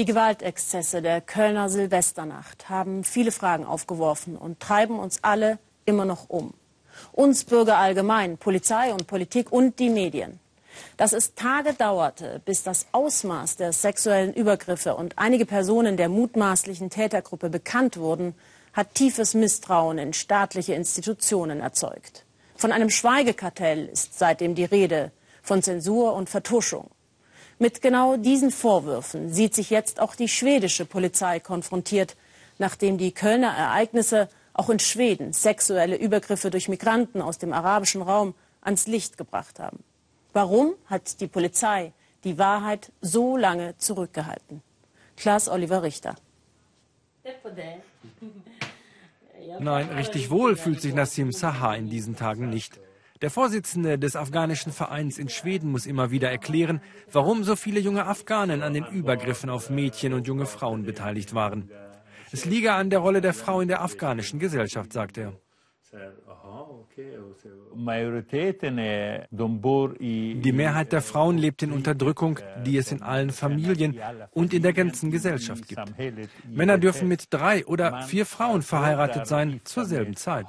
Die Gewaltexzesse der Kölner Silvesternacht haben viele Fragen aufgeworfen und treiben uns alle immer noch um. Uns Bürger allgemein, Polizei und Politik und die Medien. Dass es Tage dauerte, bis das Ausmaß der sexuellen Übergriffe und einige Personen der mutmaßlichen Tätergruppe bekannt wurden, hat tiefes Misstrauen in staatliche Institutionen erzeugt. Von einem Schweigekartell ist seitdem die Rede, von Zensur und Vertuschung. Mit genau diesen Vorwürfen sieht sich jetzt auch die schwedische Polizei konfrontiert, nachdem die Kölner Ereignisse auch in Schweden sexuelle Übergriffe durch Migranten aus dem arabischen Raum ans Licht gebracht haben. Warum hat die Polizei die Wahrheit so lange zurückgehalten? Klaas Oliver Richter. Nein, richtig wohl fühlt sich Nassim Saha in diesen Tagen nicht. Der Vorsitzende des afghanischen Vereins in Schweden muss immer wieder erklären, warum so viele junge Afghanen an den Übergriffen auf Mädchen und junge Frauen beteiligt waren. Es liege an der Rolle der Frau in der afghanischen Gesellschaft, sagt er. Die Mehrheit der Frauen lebt in Unterdrückung, die es in allen Familien und in der ganzen Gesellschaft gibt. Männer dürfen mit drei oder vier Frauen verheiratet sein zur selben Zeit.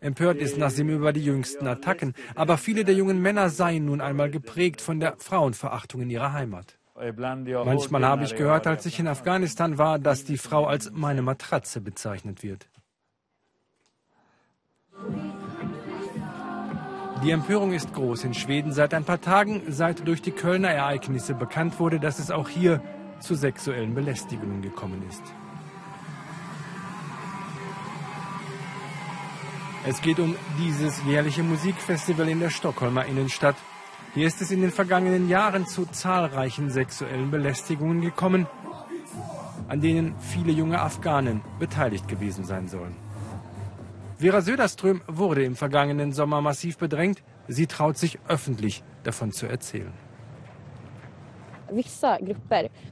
Empört ist Nassim über die jüngsten Attacken, aber viele der jungen Männer seien nun einmal geprägt von der Frauenverachtung in ihrer Heimat. Manchmal habe ich gehört, als ich in Afghanistan war, dass die Frau als meine Matratze bezeichnet wird. Die Empörung ist groß in Schweden seit ein paar Tagen, seit durch die Kölner Ereignisse bekannt wurde, dass es auch hier zu sexuellen Belästigungen gekommen ist. Es geht um dieses jährliche Musikfestival in der Stockholmer Innenstadt. Hier ist es in den vergangenen Jahren zu zahlreichen sexuellen Belästigungen gekommen, an denen viele junge Afghanen beteiligt gewesen sein sollen. Vera Söderström wurde im vergangenen Sommer massiv bedrängt. Sie traut sich öffentlich davon zu erzählen.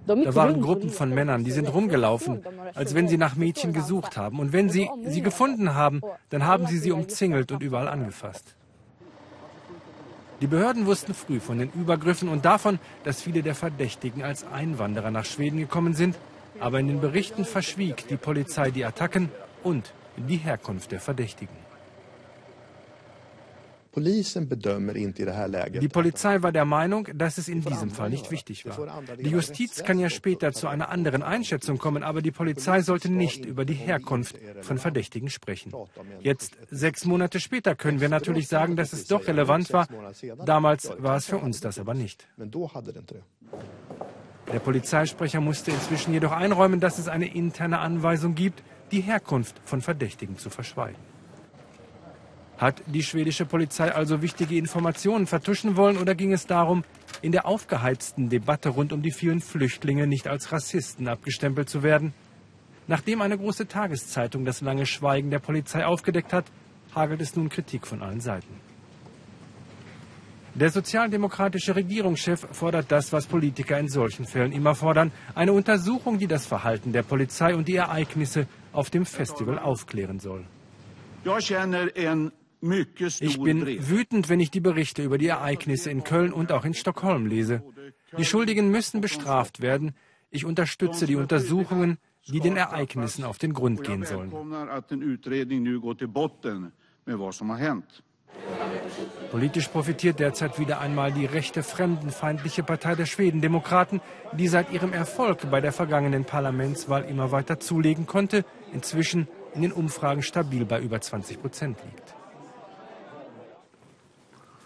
Da waren Gruppen von Männern, die sind rumgelaufen, als wenn sie nach Mädchen gesucht haben. Und wenn sie sie gefunden haben, dann haben sie sie umzingelt und überall angefasst. Die Behörden wussten früh von den Übergriffen und davon, dass viele der Verdächtigen als Einwanderer nach Schweden gekommen sind. Aber in den Berichten verschwieg die Polizei die Attacken und die Herkunft der Verdächtigen. Die Polizei war der Meinung, dass es in diesem Fall nicht wichtig war. Die Justiz kann ja später zu einer anderen Einschätzung kommen, aber die Polizei sollte nicht über die Herkunft von Verdächtigen sprechen. Jetzt, sechs Monate später, können wir natürlich sagen, dass es doch relevant war. Damals war es für uns das aber nicht. Der Polizeisprecher musste inzwischen jedoch einräumen, dass es eine interne Anweisung gibt, die Herkunft von Verdächtigen zu verschweigen. Hat die schwedische Polizei also wichtige Informationen vertuschen wollen oder ging es darum, in der aufgeheizten Debatte rund um die vielen Flüchtlinge nicht als Rassisten abgestempelt zu werden? Nachdem eine große Tageszeitung das lange Schweigen der Polizei aufgedeckt hat, hagelt es nun Kritik von allen Seiten. Der sozialdemokratische Regierungschef fordert das, was Politiker in solchen Fällen immer fordern, eine Untersuchung, die das Verhalten der Polizei und die Ereignisse auf dem Festival aufklären soll. Ich bin wütend, wenn ich die Berichte über die Ereignisse in Köln und auch in Stockholm lese. Die Schuldigen müssen bestraft werden. Ich unterstütze die Untersuchungen, die den Ereignissen auf den Grund gehen sollen. Politisch profitiert derzeit wieder einmal die rechte fremdenfeindliche Partei der Schwedendemokraten, die seit ihrem Erfolg bei der vergangenen Parlamentswahl immer weiter zulegen konnte, inzwischen in den Umfragen stabil bei über 20 Prozent liegt.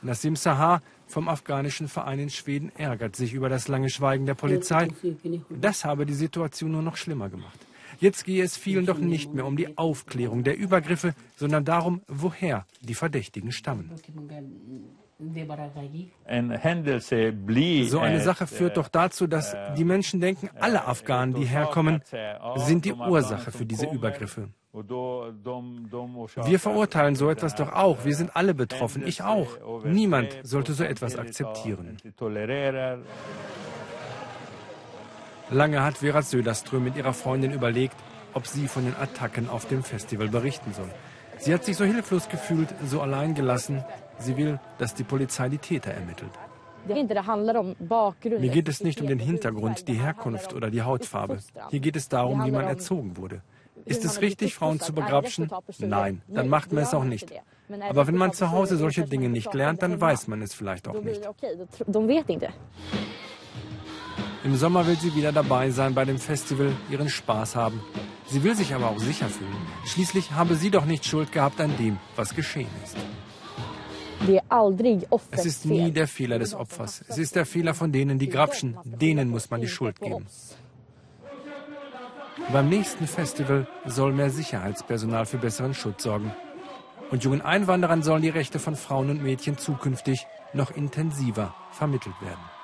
Nassim Sahar vom afghanischen Verein in Schweden ärgert sich über das lange Schweigen der Polizei. Das habe die Situation nur noch schlimmer gemacht. Jetzt gehe es vielen doch nicht mehr um die Aufklärung der Übergriffe, sondern darum, woher die Verdächtigen stammen. So eine Sache führt doch dazu, dass die Menschen denken, alle Afghanen, die herkommen, sind die Ursache für diese Übergriffe. Wir verurteilen so etwas doch auch. Wir sind alle betroffen, ich auch. Niemand sollte so etwas akzeptieren. Lange hat Vera Söderström mit ihrer Freundin überlegt, ob sie von den Attacken auf dem Festival berichten soll. Sie hat sich so hilflos gefühlt, so allein gelassen. Sie will, dass die Polizei die Täter ermittelt. Mir geht es nicht um den Hintergrund, die Herkunft oder die Hautfarbe. Hier geht es darum, wie man erzogen wurde. Ist es richtig, Frauen zu begrapschen? Nein, dann macht man es auch nicht. Aber wenn man zu Hause solche Dinge nicht lernt, dann weiß man es vielleicht auch nicht. Im Sommer will sie wieder dabei sein bei dem Festival, ihren Spaß haben. Sie will sich aber auch sicher fühlen. Schließlich habe sie doch nicht Schuld gehabt an dem, was geschehen ist. Es ist nie der Fehler des Opfers. Es ist der Fehler von denen, die grapschen. Denen muss man die Schuld geben. Beim nächsten Festival soll mehr Sicherheitspersonal für besseren Schutz sorgen. Und jungen Einwanderern sollen die Rechte von Frauen und Mädchen zukünftig noch intensiver vermittelt werden.